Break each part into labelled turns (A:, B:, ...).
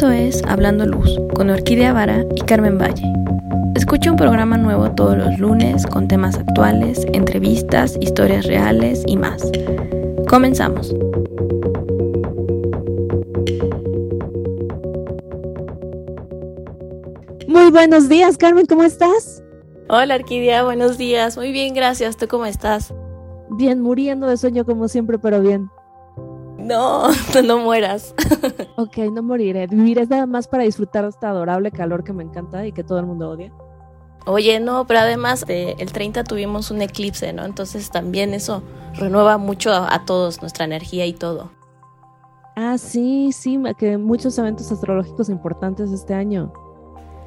A: Esto es Hablando Luz con Orquídea Vara y Carmen Valle. Escucha un programa nuevo todos los lunes con temas actuales, entrevistas, historias reales y más. Comenzamos.
B: Muy buenos días, Carmen, ¿cómo estás?
A: Hola, Orquídea, buenos días. Muy bien, gracias. ¿Tú cómo estás?
B: Bien, muriendo de sueño como siempre, pero bien.
A: No, no mueras.
B: ok, no moriré. Viviré nada más para disfrutar de este adorable calor que me encanta y que todo el mundo odia.
A: Oye, no, pero además el 30 tuvimos un eclipse, ¿no? Entonces también eso renueva mucho a, todos nuestra energía y todo.
B: Ah, sí, sí, que muchos eventos astrológicos importantes este año.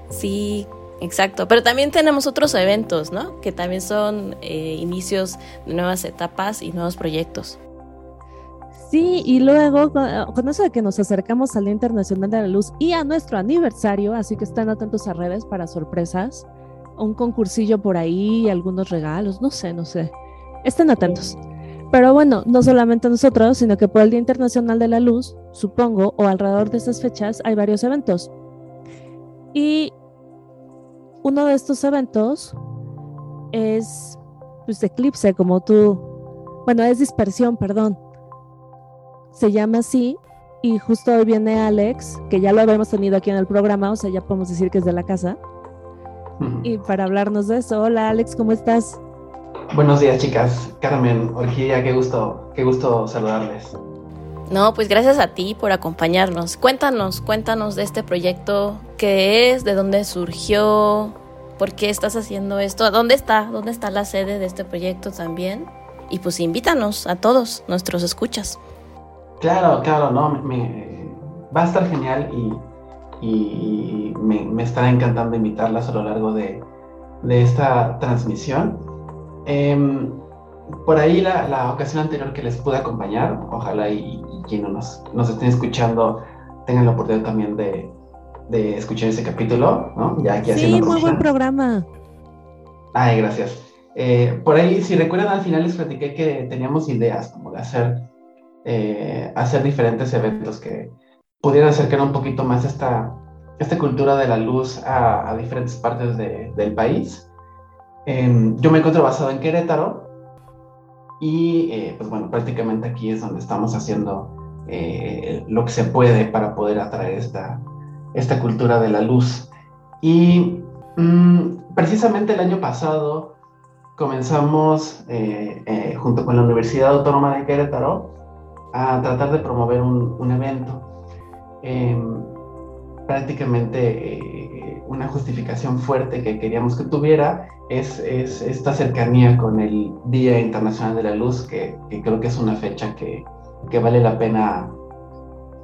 A: Sí, exacto. Pero también tenemos otros eventos, ¿no? Que también son eh, inicios de nuevas etapas y nuevos proyectos.
B: Sí, y luego con, eso de que nos acercamos al Día Internacional de la Luz y a nuestro aniversario, así que están atentos a redes para sorpresas, un concursillo por ahí, algunos regalos, no sé, no sé. Estén atentos. Pero bueno, no solamente nosotros, sino que por el Día Internacional de la Luz, supongo, o alrededor de esas fechas, hay varios eventos. Y uno de estos eventos es, pues, eclipse, como tú, bueno, es dispersión, perdón se llama así y justo hoy viene Alex, que ya lo habíamos tenido aquí en el programa, o sea, ya podemos decir que es de la casa. Y para hablarnos de eso, hola Alex, ¿cómo estás?
C: Buenos días, chicas. Carmen, Orquídea, qué gusto, qué gusto saludarles.
A: No, pues gracias a ti por acompañarnos. Cuéntanos, cuéntanos de este proyecto, qué es, de dónde surgió, por qué estás haciendo esto, dónde está, dónde está la sede de este proyecto también. Y pues invítanos a todos nuestros escuchas.
C: Claro, claro, no, me, va a estar genial y, me, me, estará encantando invitarlas a lo largo de, esta transmisión. Em, por ahí la, ocasión anterior que les pude acompañar, ojalá y, quienes nos, nos estén escuchando tengan la oportunidad también de, escuchar ese capítulo, ¿no?
B: Ya aquí sí, muy buen programa.
C: Ay, gracias. Eh, por ahí, si recuerdan, al final les platiqué que teníamos ideas como de hacer eh, hacer diferentes eventos que pudieran acercar un poquito más esta, esta cultura de la luz a, diferentes partes del país. Em, yo me encuentro basado en Querétaro y eh, pues bueno, prácticamente aquí es donde estamos haciendo eh, lo que se puede para poder atraer esta, esta cultura de la luz. Y mm, precisamente el año pasado comenzamos junto con la Universidad Autónoma de Querétaro a tratar de promover un, evento. Em, prácticamente eh, una justificación fuerte que queríamos que tuviera es, esta cercanía con el Día Internacional de la Luz, que, creo que es una fecha que, vale la pena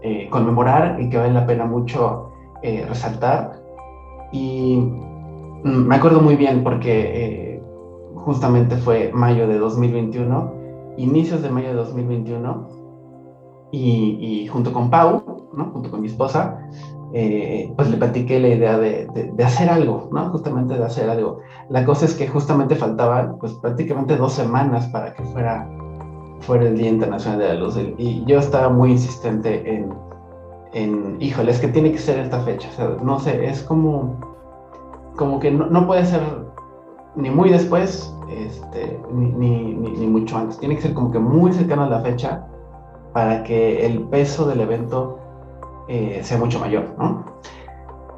C: eh, conmemorar y que vale la pena mucho eh, resaltar. Y me acuerdo muy bien porque justamente fue mayo de 2021, inicios de mayo de 2021, y, junto con Pau, ¿no? junto con mi esposa, eh, pues le platiqué la idea de, de, hacer algo, ¿no? Justamente de hacer algo. La cosa es que justamente faltaban, pues prácticamente dos semanas para que fuera, fuera el Día Internacional de la Luz. Y yo estaba muy insistente en, en híjole, es que tiene que ser esta fecha. O sea, no sé, es como, como que no, no puede ser ni muy después, este, ni, ni, ni, mucho antes. Tiene que ser como que muy cercano a la fecha para que el peso del evento eh, sea mucho mayor, ¿no?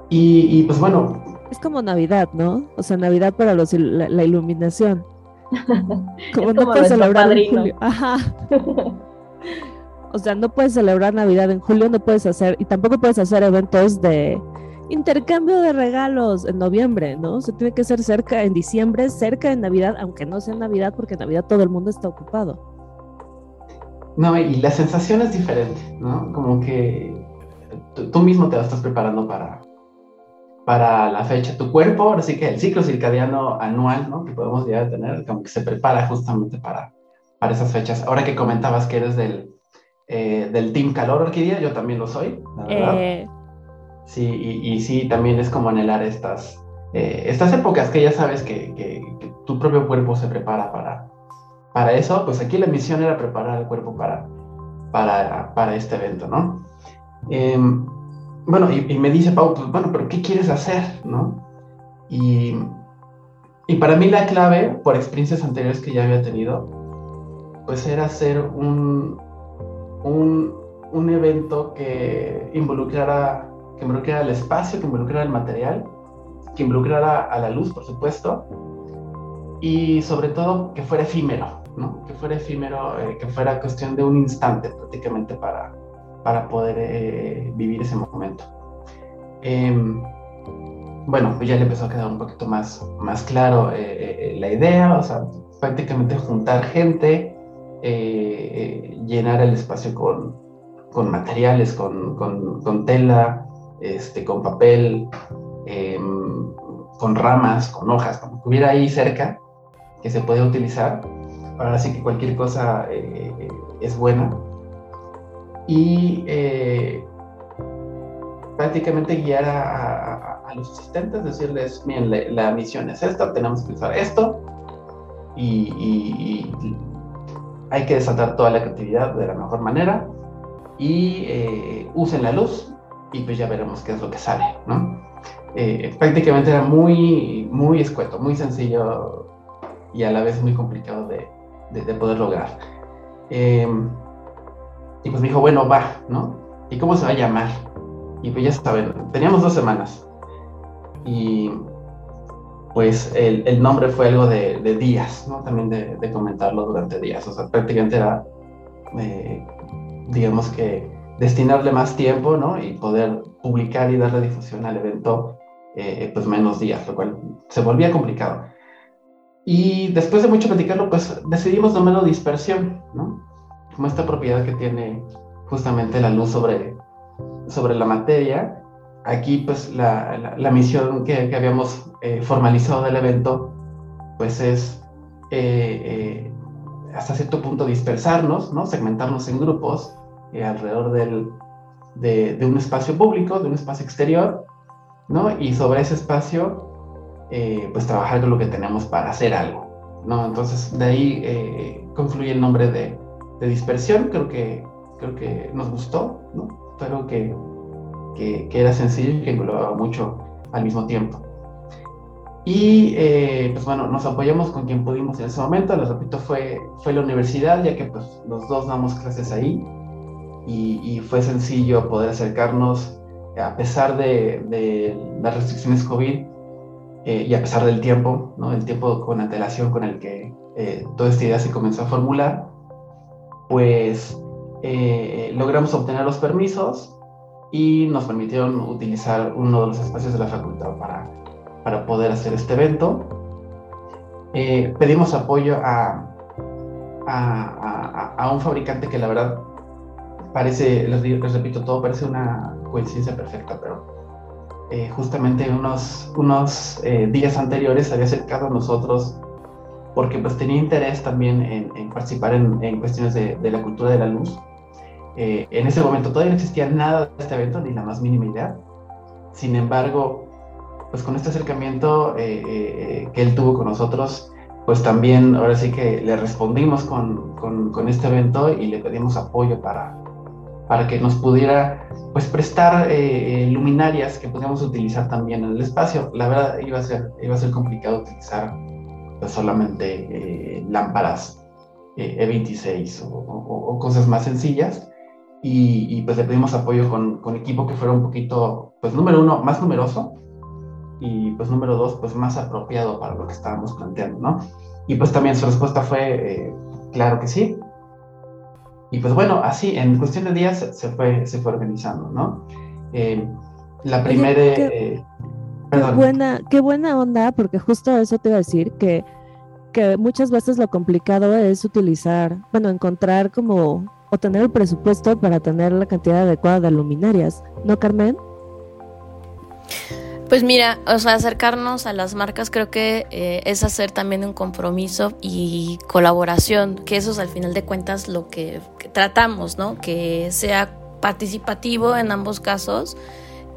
C: Y, pues bueno.
B: Es como Navidad, ¿no? O sea, Navidad para los la, iluminación.
D: Como no puedes celebrar en julio.
B: Ajá. O sea, no puedes celebrar Navidad en julio, no puedes hacer, y tampoco puedes hacer eventos de intercambio de regalos en noviembre, ¿no? O sea, tiene que ser cerca en diciembre, cerca de Navidad, aunque no sea Navidad, porque en Navidad todo el mundo está ocupado.
C: No, y la sensación es diferente, ¿no? Como que tú mismo te estás preparando para, para la fecha. Tu cuerpo, ahora sí que el ciclo circadiano anual, ¿no? Que podemos llegar a tener, como que se prepara justamente para, para esas fechas. Ahora que comentabas que eres del, eh, del Team Calor Orquídea, yo también lo soy, la verdad. Eh. Sí, y, sí, también es como anhelar estas, eh, estas épocas que ya sabes que, que tu propio cuerpo se prepara para, para eso, pues aquí la misión era preparar el cuerpo para, para, para este evento, ¿no? Em, bueno, y, me dice Pau, pues bueno, pero ¿qué quieres hacer? ¿No? Y, y para mí la clave, por experiencias anteriores que ya había tenido, pues era hacer un, un, un evento que involucrara, que involucrara el espacio, que involucrara el material, que involucrara a la luz, por supuesto, y sobre todo que fuera efímero, ¿no? Que fuera efímero, eh, que fuera cuestión de un instante prácticamente para, para poder eh, vivir ese momento. Em, bueno, pues ya le empezó a quedar un poquito más, más claro eh, la idea, o sea, prácticamente juntar gente, llenar el espacio con, con materiales, con, con, tela, este, con papel, em, con ramas, con hojas, como que hubiera ahí cerca que se puede utilizar. Ahora sí que cualquier cosa eh, es buena. Y eh, prácticamente guiar a, los asistentes, decirles, miren, la, misión es esta, tenemos que usar esto y, hay que desatar toda la creatividad de la mejor manera y eh, usen la luz y pues ya veremos qué es lo que sale, ¿no? prácticamente era muy, muy escueto, muy sencillo y a la vez muy complicado de, de, poder lograr. Em, y pues me dijo, bueno, va, ¿no? ¿Y cómo se va a llamar? Y pues ya saben, teníamos dos semanas. Y pues el, el nombre fue algo de, de días, ¿no? También de, de, comentarlo durante días. O sea, prácticamente era, eh, digamos que, destinarle más tiempo, ¿no? Y poder publicar y darle difusión al evento, eh, pues menos días, lo cual se volvía complicado. Y después de mucho platicarlo, pues decidimos llamarlo dispersión, ¿no? Como esta propiedad que tiene justamente la luz sobre, sobre la materia. Aquí, pues, la, la, misión que, que habíamos eh, formalizado del evento, pues es eh, eh, hasta cierto punto dispersarnos, ¿no? Segmentarnos en grupos alrededor del, de, de un espacio público, de un espacio exterior, ¿no? Y sobre ese espacio eh, pues trabajar con lo que tenemos para hacer algo, ¿no? Entonces de ahí eh, confluye el nombre de, dispersión, creo que, creo que nos gustó, ¿no? Que, que, era sencillo y que englobaba mucho al mismo tiempo. Y eh, pues bueno, nos apoyamos con quien pudimos en ese momento, les repito, fue, fue la universidad, ya que pues los dos damos clases ahí y, fue sencillo poder acercarnos a pesar de las restricciones COVID, eh, y a pesar del tiempo, ¿no? el tiempo con antelación con el que eh, toda esta idea se comenzó a formular, pues eh, logramos obtener los permisos y nos permitieron utilizar uno de los espacios de la facultad para, para poder hacer este evento. pedimos apoyo a, a, a, un fabricante que la verdad parece, les, les repito, todo parece una coincidencia perfecta, pero eh, justamente unos, unos eh, días anteriores había acercado a nosotros porque pues tenía interés también en, participar en, en cuestiones de, de, la cultura de la luz. Eh, en ese momento todavía no existía nada de este evento, ni la más mínima idea. Sin embargo, pues con este acercamiento que él tuvo con nosotros, pues también ahora sí que le respondimos con, con, con este evento y le pedimos apoyo para, para que nos pudiera pues prestar eh, eh, luminarias que podíamos utilizar también en el espacio. La verdad iba a ser, iba a ser complicado utilizar pues, solamente eh, lámparas E26 o, cosas más sencillas. Y, pues le pedimos apoyo con, con, equipo que fuera un poquito, pues número uno, más numeroso y pues número dos, pues más apropiado para lo que estábamos planteando, ¿no? Y pues también su respuesta fue, claro que sí, y pues bueno, así, en cuestión de días se fue, se fue organizando, ¿no? Eh, la primera... Qué,
B: eh, buena, qué buena onda, porque justo eso te iba a decir, que, que muchas veces lo complicado es utilizar, bueno, encontrar como, o tener el presupuesto para tener la cantidad adecuada de luminarias, ¿no, Carmen?
A: Pues mira, o sea, acercarnos a las marcas creo que eh, es hacer también un compromiso y colaboración, que eso es al final de cuentas lo que, tratamos, ¿no? Que sea participativo en ambos casos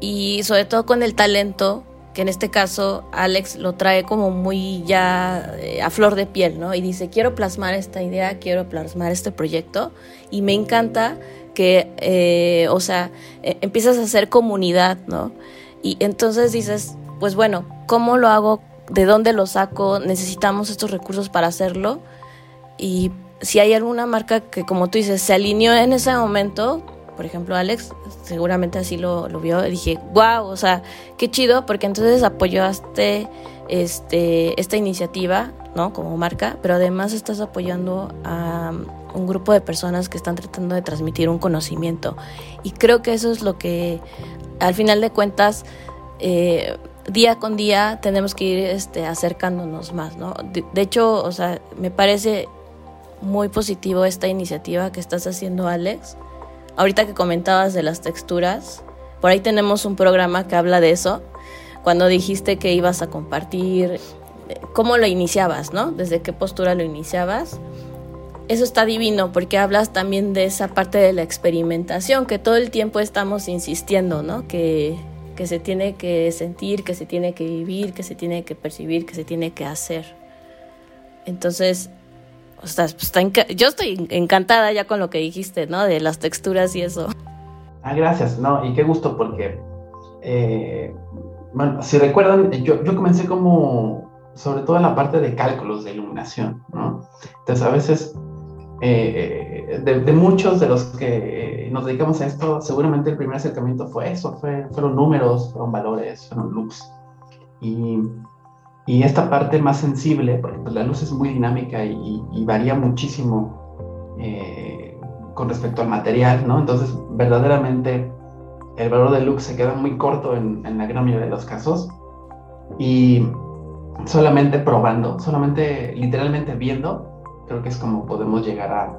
A: y sobre todo con el talento que en este caso Alex lo trae como muy ya eh, a flor de piel, ¿no? Y dice, quiero plasmar esta idea, quiero plasmar este proyecto y me encanta que, eh, o sea, empiezas a hacer comunidad, ¿no? Y entonces dices, pues bueno, ¿cómo lo hago? ¿De dónde lo saco? Necesitamos estos recursos para hacerlo. Y si hay alguna marca que, como tú dices, se alineó en ese momento, por ejemplo, Alex, seguramente así lo, lo vio, dije, wow, o sea, qué chido, porque entonces apoyaste este, esta iniciativa, ¿no? Como marca, pero además estás apoyando a un grupo de personas que están tratando de transmitir un conocimiento. Y creo que eso es lo que, al final de cuentas, eh, día con día tenemos que ir este, acercándonos más, ¿no? de, hecho, o sea, me parece muy positivo esta iniciativa que estás haciendo, Alex Ahorita que comentabas de las texturas, por ahí tenemos un programa que habla de eso. Cuando dijiste que ibas a compartir, cómo lo iniciabas, ¿no? Desde qué postura lo iniciabas. Eso está divino porque hablas también de esa parte de la experimentación que todo el tiempo estamos insistiendo, ¿no? Que, que se tiene que sentir, que se tiene que vivir, que se tiene que percibir, que se tiene que hacer. Entonces, o sea, pues, yo estoy encantada ya con lo que dijiste, ¿no? De las texturas y eso.
C: Ah, gracias, no, y qué gusto porque, eh, bueno, si recuerdan, yo, yo comencé como, sobre todo en la parte de cálculos de iluminación, ¿no? Entonces, a veces, eh, de, muchos de los que nos dedicamos a esto, seguramente el primer acercamiento fue eso, fue, fueron números, fueron valores, fueron looks. Y y esta parte más sensible, porque la luz es muy dinámica y, varía muchísimo eh, con respecto al material, ¿no? Entonces, verdaderamente, el valor de lux se queda muy corto en, la gran mayoría de los casos. Y solamente probando, solamente literalmente viendo, creo que es como podemos llegar a,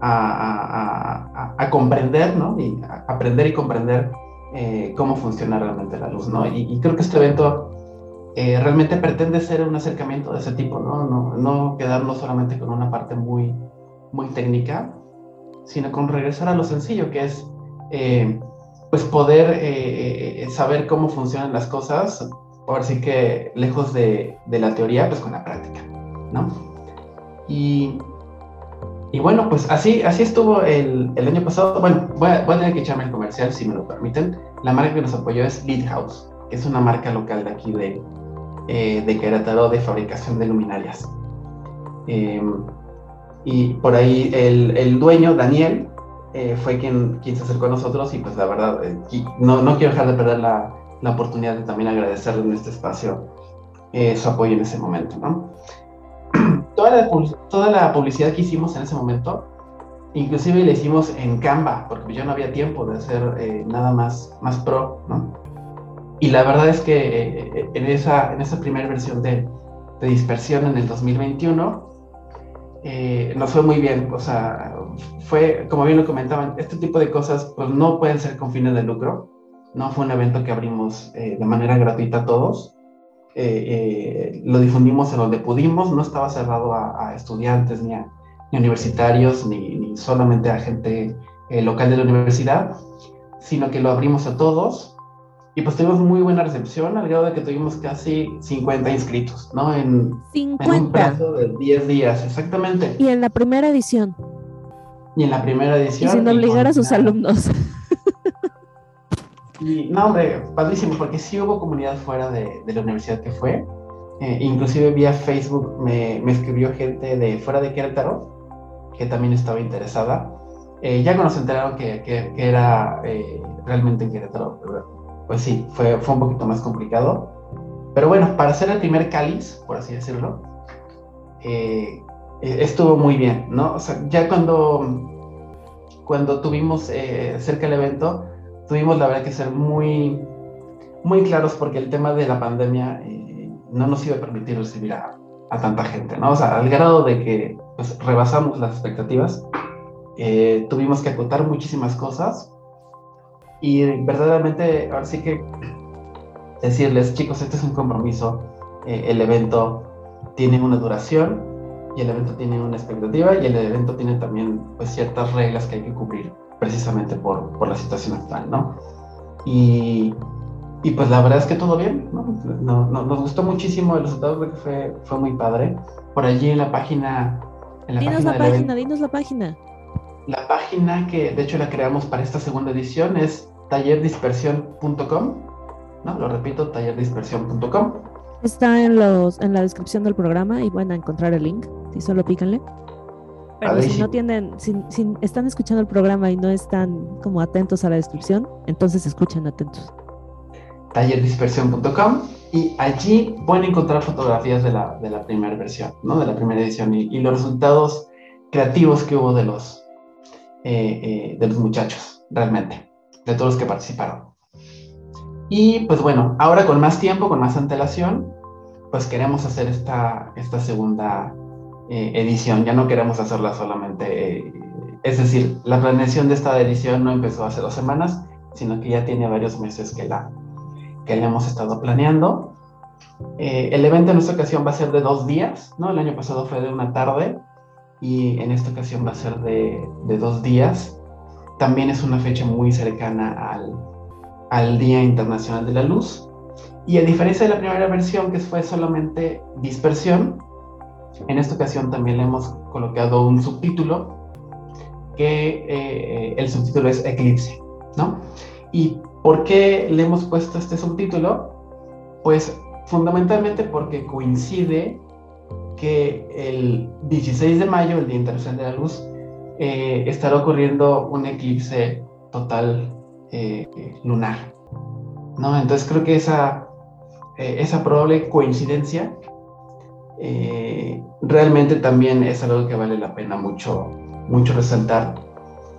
C: a, a, comprender, ¿no? Y aprender y comprender eh, cómo funciona realmente la luz, ¿no? Y, y, creo que este evento eh, realmente pretende ser un acercamiento de ese tipo, ¿no? ¿no? No, quedarnos solamente con una parte muy, muy técnica, sino con regresar a lo sencillo, que es eh, pues poder eh, saber cómo funcionan las cosas, ahora sí que lejos de, de, la teoría, pues con la práctica, ¿no? Y, y bueno, pues así, así estuvo el, el año pasado. Bueno, voy a, tener que echarme el comercial, si me lo permiten. La marca que nos apoyó es House, que es una marca local de aquí de, eh, de Querétaro de fabricación de luminarias. Eh, y por ahí el, el dueño, Daniel, eh, fue quien, quien se acercó a nosotros y pues la verdad, no, no quiero dejar de perder la, la, oportunidad de también agradecerle en este espacio su apoyo en ese momento. ¿no? toda, la, toda la publicidad que hicimos en ese momento, inclusive la hicimos en Canva, porque yo no había tiempo de hacer nada más, más pro, ¿no? Y la verdad es que eh, en, esa, en esa primera versión de, de dispersión en el 2021 eh, nos fue muy bien. O sea, fue, como bien lo comentaban, este tipo de cosas pues, no pueden ser con fines de lucro. No fue un evento que abrimos eh, de manera gratuita a todos. lo difundimos en donde pudimos, no estaba cerrado a, estudiantes ni a ni universitarios, ni, ni, solamente a gente local de la universidad, sino que lo abrimos a todos y pues tuvimos muy buena recepción, al grado de que tuvimos casi 50 inscritos, ¿no? En, 50. un plazo de 10 días, exactamente.
B: Y en la primera edición.
C: Y en la primera edición.
B: Y sin obligar a sus alumnos.
C: Y no, hombre, padrísimo, porque sí hubo comunidad fuera de, de la universidad que fue. Eh, inclusive vía Facebook me, me, escribió gente de fuera de Querétaro que también estaba interesada. Eh, ya cuando se enteraron que, que, era eh, realmente en Querétaro, pues sí, fue, fue un poquito más complicado. Pero bueno, para hacer el primer cáliz, por así decirlo, eh, eh, estuvo muy bien, ¿no? O sea, ya cuando, cuando tuvimos eh, cerca el evento, tuvimos la verdad que ser muy, muy claros porque el tema de la pandemia no nos iba a permitir recibir a, a, tanta gente, ¿no? O sea, al grado de que pues, rebasamos las expectativas, tuvimos que acotar muchísimas cosas y verdaderamente, ahora sí que decirles, chicos, este es un compromiso, eh, el evento tiene una duración y el evento tiene una expectativa y el evento tiene también pues, ciertas reglas que hay que cubrir precisamente por, por la situación actual, ¿no? Y, y pues la verdad es que todo bien, ¿no? no, no nos gustó muchísimo el resultado, creo que fue, fue muy padre. Por allí en la página... En
B: la dinos página la página, dinos la página.
C: La página que de hecho la creamos para esta segunda edición es tallerdispersión.com, ¿no? Lo repito, tallerdispersión.com.
B: Está en, los, en la descripción del programa y van a encontrar el link, si solo pícanle. Pero si no tienen, si, están escuchando el programa y no están como atentos a la descripción, entonces escuchen atentos.
C: Tallerdispersión.com y allí pueden encontrar fotografías de la, de la primera versión, ¿no? De la primera edición y, y los resultados creativos que hubo de los, eh, eh, de los muchachos, realmente, de todos los que participaron. Y pues bueno, ahora con más tiempo, con más antelación, pues queremos hacer esta, esta segunda eh, edición. Ya no queremos hacerla solamente, es decir, la planeación de esta edición no empezó hace dos semanas, sino que ya tiene varios meses que la, que la hemos estado planeando. el evento en esta ocasión va a ser de dos días, ¿no? El año pasado fue de una tarde y en esta ocasión va a ser de, de dos días. También es una fecha muy cercana al, al Día Internacional de la Luz. Y a diferencia de la primera versión, que fue solamente dispersión, en esta ocasión también le hemos colocado un subtítulo, que eh, el subtítulo es Eclipse, ¿no? ¿Y por qué le hemos puesto este subtítulo? Pues fundamentalmente porque coincide que el 16 de mayo, el Día Internacional de la Luz, eh, estará ocurriendo un eclipse total eh, lunar. ¿no? Entonces creo que esa, eh, esa probable coincidencia realmente también es algo que vale la pena mucho, mucho resaltar.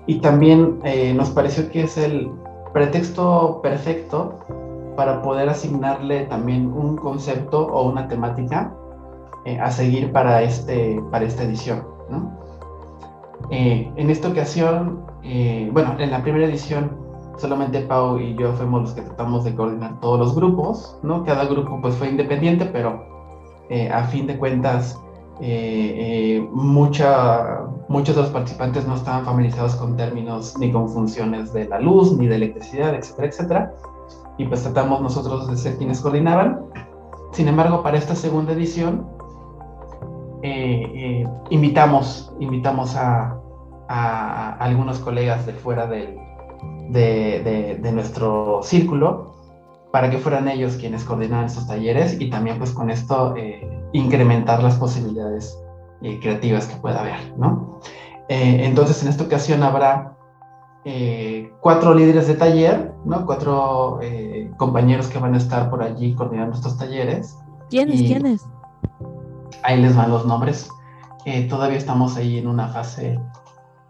C: Y también nos pareció que es el pretexto perfecto para poder asignarle también un concepto o una temática eh, a seguir para, este, para esta edición. ¿no? Eh, en esta ocasión, eh, bueno, en la primera edición solamente Pau y yo fuimos los que tratamos de coordinar todos los grupos, ¿no? Cada grupo pues fue independiente, pero a fin de cuentas mucha, muchos de los participantes no estaban familiarizados con términos ni con funciones de la luz, ni de electricidad, etcétera, etcétera. Y pues tratamos nosotros de ser quienes coordinaban. Sin embargo, para esta segunda edición, eh, eh, invitamos, invitamos a, algunos colegas de fuera de, nuestro círculo para que fueran ellos quienes coordinaran estos talleres y también pues con esto eh, incrementar las posibilidades creativas que pueda haber, ¿no? entonces en esta ocasión habrá cuatro líderes de taller, ¿no? Cuatro compañeros que van a estar por allí coordinando estos talleres.
B: ¿Quiénes? ¿Quiénes?
C: Ahí les van los nombres. todavía estamos ahí en una fase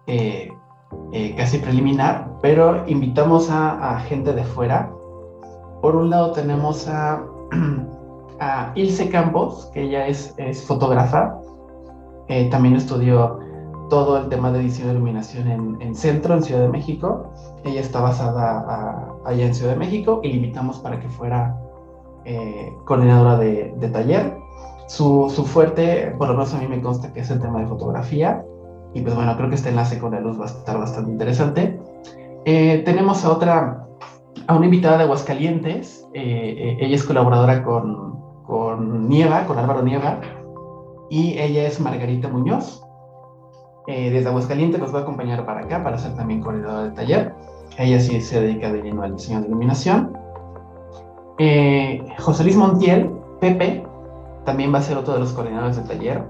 C: eh, eh, casi preliminar, pero invitamos a, gente de fuera. Por un lado tenemos a, Ilse Campos, que ella es, fotógrafa. Eh, también estudió todo el tema de edición de iluminación en, Centro, en Ciudad de México. Ella está basada allá en Ciudad de México y la invitamos para que fuera coordinadora de taller. Su, su, fuerte, por lo menos a mí me consta que es el tema de fotografía. Y pues bueno, creo que este enlace con la luz va a estar bastante interesante. Eh, tenemos a otra, a una invitada de Aguascalientes. Eh, eh, ella es colaboradora con, con Nieva, con Álvaro Nieva. Y ella es Margarita Muñoz. desde Aguascalientes nos va a acompañar para acá para ser también coordinadora de taller. Ella sí se dedica de lleno al diseño de iluminación. José Luis Montiel, Pepe, también va a ser otro de los coordinadores del taller.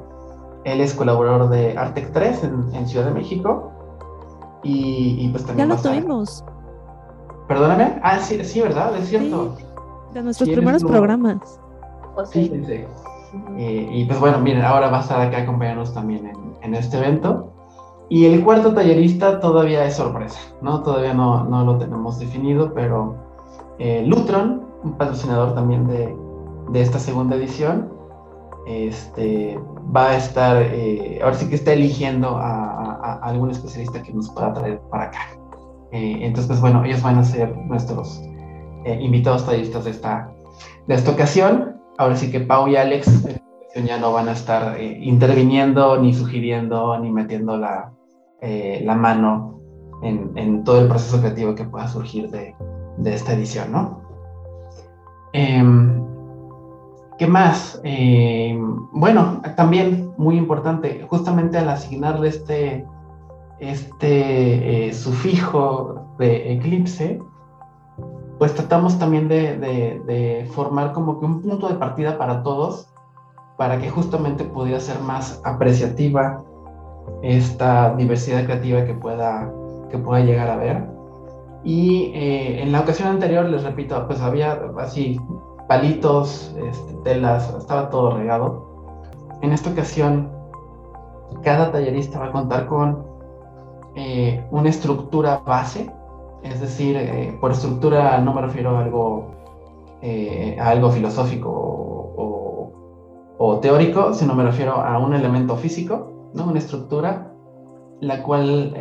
C: Él es colaborador de Artec 3 en, Ciudad de México. Y, pues también.
B: Ya lo tuvimos.
C: Perdóname. Ah, sí, sí, ¿verdad? Es cierto.
B: de nuestros primeros programas.
C: Sí, sí, sí. y pues bueno, miren, ahora va a estar acá acompañándonos también en, este evento. Y el cuarto tallerista todavía es sorpresa, ¿no? Todavía no, no lo tenemos definido, pero eh, Lutron, un patrocinador también de, de esta segunda edición, este, va a estar, eh, ahora sí que está eligiendo a, algún especialista que nos pueda traer para acá. Eh, entonces, pues bueno, ellos van a ser nuestros eh, invitados tallistas de esta, de esta ocasión. Ahora sí que Pau y Alex ya no van a estar interviniendo, ni sugiriendo, ni metiendo la, la mano en, en, todo el proceso creativo que pueda surgir de, de esta edición, ¿no? ¿Qué más? Em, bueno, también muy importante, justamente al asignarle este, este eh, sufijo de eclipse, pues tratamos también de, formar como que un punto de partida para todos, para que justamente pudiera ser más apreciativa esta diversidad creativa que pueda, que pueda llegar a ver. Y eh, en la ocasión anterior, les repito, pues había así palitos, este, telas, estaba todo regado. En esta ocasión, cada tallerista va a contar con eh, una estructura base, es decir, eh, por estructura no me refiero a algo, a algo filosófico o, teórico, sino me refiero a un elemento físico, ¿no? una estructura, la cual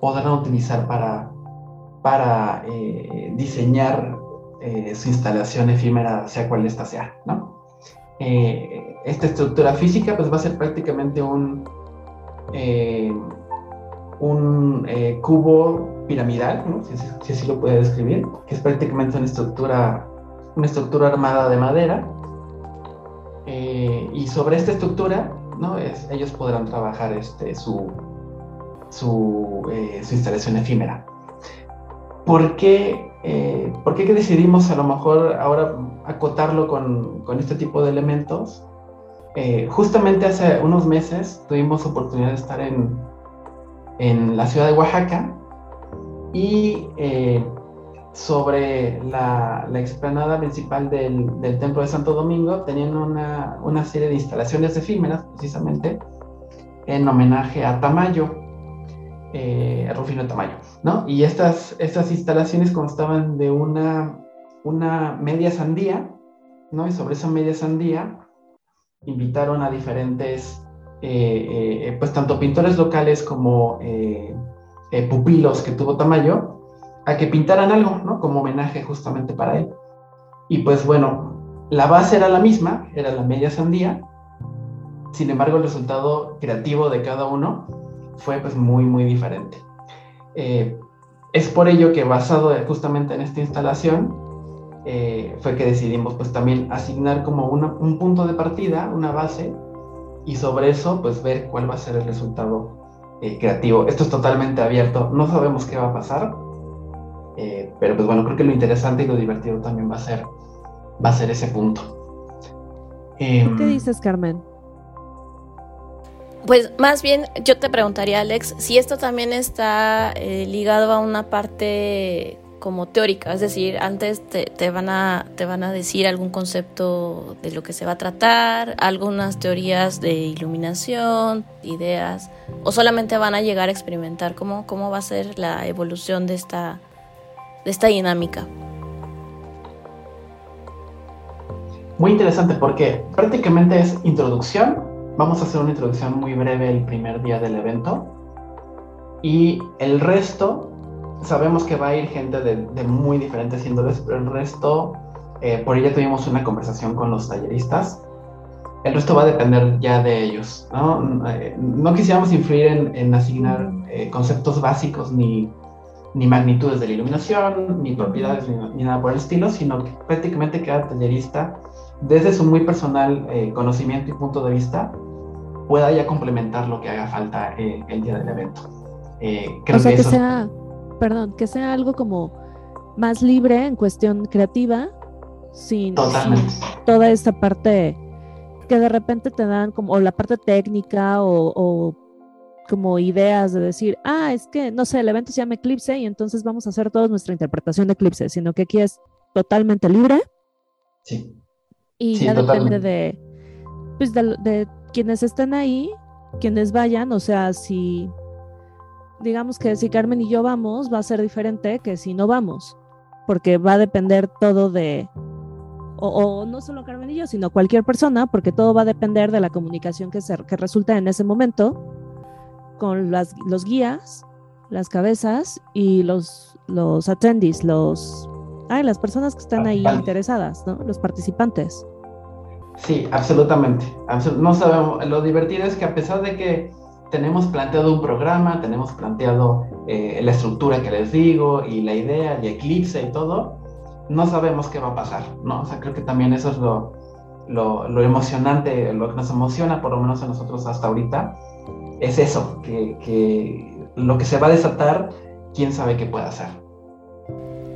C: podrán utilizar para eh, diseñar eh, su instalación efímera, sea cual esta sea, ¿no? Eh, esta estructura física pues va a ser prácticamente un, un cubo piramidal, ¿no? si, así lo puede describir, que es prácticamente una estructura, una estructura armada de madera, y sobre esta estructura, ¿no? Ellos podrán trabajar este, su, su, su instalación efímera. ¿Por qué, eh, ¿por qué decidimos a lo mejor ahora acotarlo con, con este tipo de elementos? Eh, justamente hace unos meses tuvimos oportunidad de estar en, en la ciudad de Oaxaca y eh, sobre la, la, explanada principal del, del, Templo de Santo Domingo tenían una, una serie de instalaciones efímeras precisamente en homenaje a Tamayo, eh, Rufino Tamayo, ¿no? Y estas, estas instalaciones constaban de una, una media sandía, ¿no? Y sobre esa media sandía invitaron a diferentes, eh, eh, pues tanto pintores locales como eh, pupilos que tuvo Tamayo, a que pintaran algo, ¿no? Como homenaje justamente para él. Y pues bueno, la base era la misma, era la media sandía, sin embargo el resultado creativo de cada uno fue pues muy, muy diferente. Eh, es por ello que basado justamente en esta instalación, eh, fue que decidimos pues también asignar como un punto de partida, una base, y sobre eso pues ver cuál va a ser el resultado eh, creativo. Esto es totalmente abierto, no sabemos qué va a pasar, pero pues bueno, creo que lo interesante y lo divertido también va a ser, va a ser ese punto.
B: ¿Qué em, dices, Carmen?
A: Pues más bien yo te preguntaría, Alex, si esto también está eh, ligado a una parte como teórica, es decir, antes te, van a, te van a decir algún concepto de lo que se va a tratar, algunas teorías de iluminación, ideas, o solamente van a llegar a experimentar cómo, cómo va a ser la evolución de esta, de esta dinámica.
C: Muy interesante porque prácticamente es introducción Vamos a hacer una introducción muy breve el primer día del evento y el resto, sabemos que va a ir gente de, muy diferentes índoles, pero el resto, eh, por ello tuvimos una conversación con los talleristas, el resto va a depender ya de ellos. No, eh, no quisiéramos influir en, asignar eh, conceptos básicos ni, ni, magnitudes de la iluminación, ni propiedades, ni, nada por el estilo, sino que prácticamente cada tallerista, desde su muy personal conocimiento y punto de vista, pueda ya complementar lo que haga falta eh, el día del evento.
B: Eh, o sea, que, sea, perdón, que sea algo como más libre en cuestión creativa, sin, toda esta parte que de repente te dan como o la parte técnica o, como ideas de decir, ah, es que, no sé, el evento se llama Eclipse y entonces vamos a hacer toda nuestra interpretación de Eclipse, sino que aquí es totalmente libre.
C: Sí.
B: Y ya depende de, pues de, quienes estén ahí, quienes vayan, o sea, si digamos que si Carmen y yo vamos, va a ser diferente que si no vamos, porque va a depender todo de, o, no solo Carmen y yo, sino cualquier persona, porque todo va a depender de la comunicación que, se, que resulta en ese momento con las, los guías, las cabezas y los, los attendees, los, ay, las personas que están ahí interesadas, ¿no? Los participantes.
C: Sí, absolutamente. no sabemos, lo divertido es que a pesar de que tenemos planteado un programa, tenemos planteado eh, la estructura que les digo y la idea y Eclipse y todo, no sabemos qué va a pasar, ¿no? O sea, creo que también eso es lo, lo, emocionante, lo que nos emociona, por lo menos a nosotros hasta ahorita, es eso, que, que lo que se va a desatar, quién sabe qué puede hacer.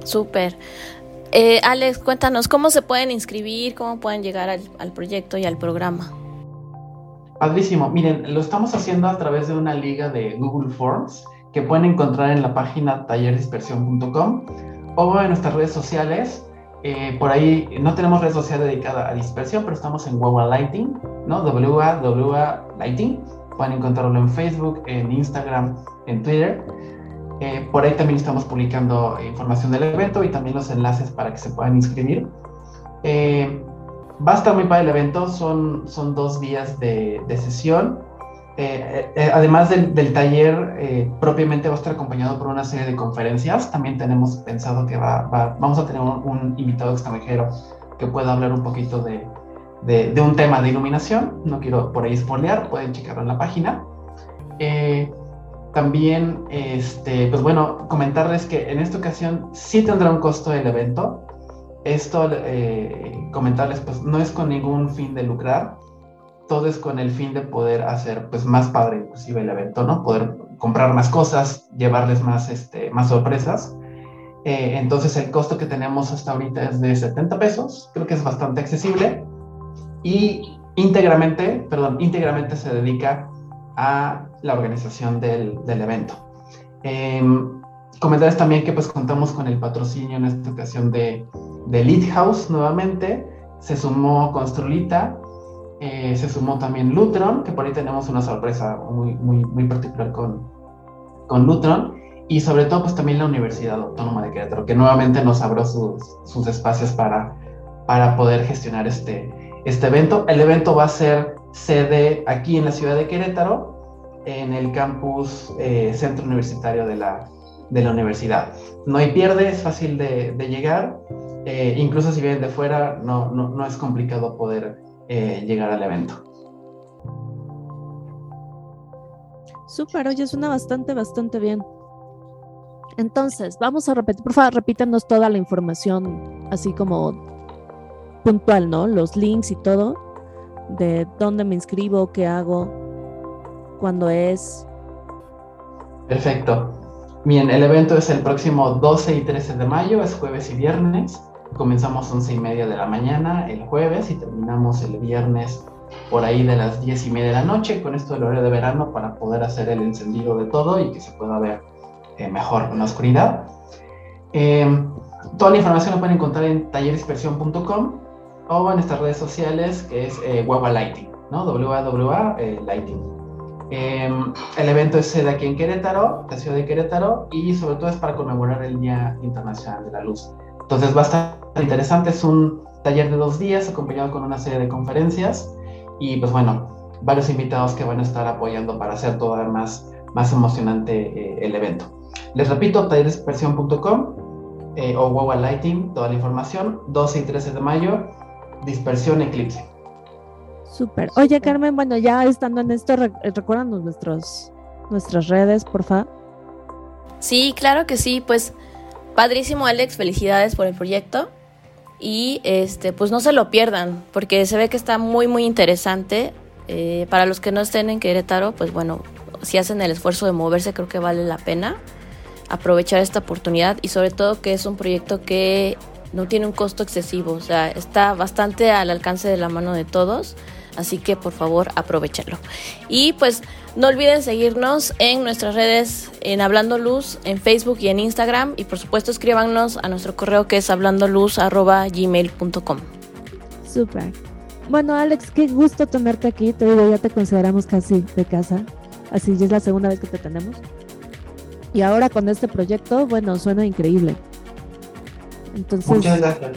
A: Súper. Eh, Alex, cuéntanos, ¿cómo se pueden inscribir? ¿Cómo pueden llegar al, proyecto y al programa?
C: Padrísimo. Miren, lo estamos haciendo a través de una liga de Google Forms que pueden encontrar en la página tallerdispersión.com o en nuestras redes sociales. Eh, por ahí no tenemos red social dedicada a dispersión, pero estamos en WAWA Lighting, ¿no? WA, Lighting. Pueden encontrarlo en Facebook, en Instagram, en Twitter. Eh, por ahí también estamos publicando información del evento y también los enlaces para que se puedan inscribir. Eh, va a estar muy para el evento, son, son dos días de, de sesión. Eh, eh, además del, taller, eh, propiamente va a estar acompañado por una serie de conferencias. También tenemos pensado que va, vamos a tener un, invitado extranjero que pueda hablar un poquito de, de, un tema de iluminación. No quiero por ahí spoilear, pueden checarlo en la página. También, este, pues bueno, comentarles que en esta ocasión sí tendrá un costo el evento. Esto, comentarles, pues no es con ningún fin de lucrar todo es con el fin de poder hacer pues más padre inclusive el evento, ¿no? Poder comprar más cosas, llevarles más, este, más sorpresas. Eh, entonces el costo que tenemos hasta ahorita es de 70 pesos, creo que es bastante accesible y íntegramente, perdón, íntegramente se dedica a la organización del, del evento. Eh, comentarles también que pues contamos con el patrocinio en esta ocasión de, de Lead House nuevamente, se sumó Construlita, eh, se sumó también Lutron, que por ahí tenemos una sorpresa muy, muy, muy particular con, con Lutron. Y sobre todo, pues también la Universidad Autónoma de Querétaro, que nuevamente nos abrió sus, sus espacios para, para poder gestionar este, este evento. El evento va a ser sede aquí en la ciudad de Querétaro, en el campus eh, centro universitario de la, de la universidad. No hay pierde, es fácil de, llegar. Eh, incluso si vienen de fuera, no, no, no es complicado poder eh, llegar al evento.
B: Súper, oye, suena bastante, bastante bien. Entonces, vamos a repetir, por favor, repítanos toda la información, así como puntual, ¿no? Los links y todo, de dónde me inscribo, qué hago, cuándo es.
C: Perfecto. Bien, el evento es el próximo 12 y 13 de mayo, es jueves y viernes. Comenzamos 11 y media de la mañana el jueves y terminamos el viernes por ahí de las 10 y media de la noche con esto del horario de verano para poder hacer el encendido de todo y que se pueda ver eh, mejor en la oscuridad. Eh, toda la información la pueden encontrar en tallerispersión.com o en nuestras redes sociales que es eh, Lighting, ¿no? WWA eh, Lighting. Em, el evento es sede aquí en Querétaro, la ciudad de Querétaro, y sobre todo es para conmemorar el Día Internacional de la Luz. Entonces va a estar interesante, es un taller de dos días acompañado con una serie de conferencias y pues bueno, varios invitados que van a estar apoyando para hacer todavía más, más emocionante eh, el evento. Les repito, talleresdispersión.com eh, o Wawa Lighting, toda la información, 12 y 13 de mayo, dispersión eclipse.
B: Súper. Oye, Carmen, bueno, ya estando en esto, recuérdanos nuestros, nuestras redes, por favor.
A: Sí, claro que sí, pues Padrísimo Alex, felicidades por el proyecto y este pues no se lo pierdan porque se ve que está muy muy interesante. Eh, para los que no estén en Querétaro, pues bueno, si hacen el esfuerzo de moverse creo que vale la pena aprovechar esta oportunidad y sobre todo que es un proyecto que no tiene un costo excesivo, o sea, está bastante al alcance de la mano de todos. Así que por favor aprovechenlo. Y pues no olviden seguirnos en nuestras redes en Hablando Luz, en Facebook y en Instagram. Y por supuesto escríbanos a nuestro correo que es hablandoluz.gmail.com.
B: Súper. Bueno, Alex, qué gusto tenerte aquí. Te digo, ya te consideramos casi de casa. Así ya es la segunda vez que te tenemos. Y ahora con este proyecto, bueno, suena increíble.
C: Entonces, Muchas gracias.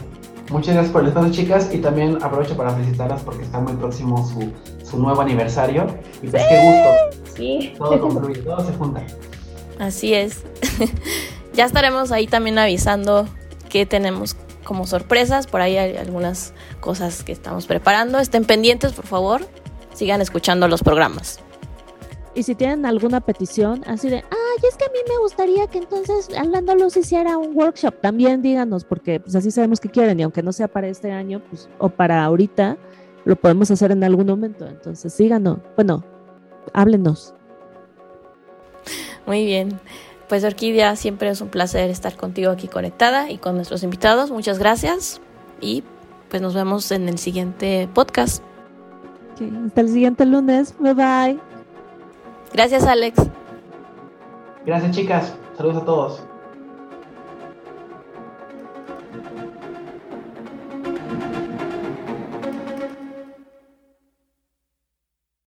C: Muchas gracias por el espacio, chicas, y también aprovecho para felicitarlas porque está muy próximo su, su nuevo aniversario. Y pues qué gusto. Sí. Todo concluye, todo se junta.
A: Así es. ya estaremos ahí también avisando que tenemos como sorpresas. Por ahí hay algunas cosas que estamos preparando. Estén pendientes, por favor. Sigan escuchando los programas.
B: Y si tienen alguna petición, así de, ah, es que a mí me gustaría que entonces Hablando Luz hiciera un workshop. También díganos, porque pues así sabemos que quieren y aunque no sea para este año pues, o para ahorita, lo podemos hacer en algún momento. Entonces síganos, bueno, háblenos.
A: Muy bien. Pues Orquídea, siempre es un placer estar contigo aquí conectada y con nuestros invitados. Muchas gracias y pues nos vemos en el siguiente podcast.
B: hasta el siguiente lunes. Bye bye.
A: Gracias, Alex.
C: Gracias, chicas. Saludos a todos.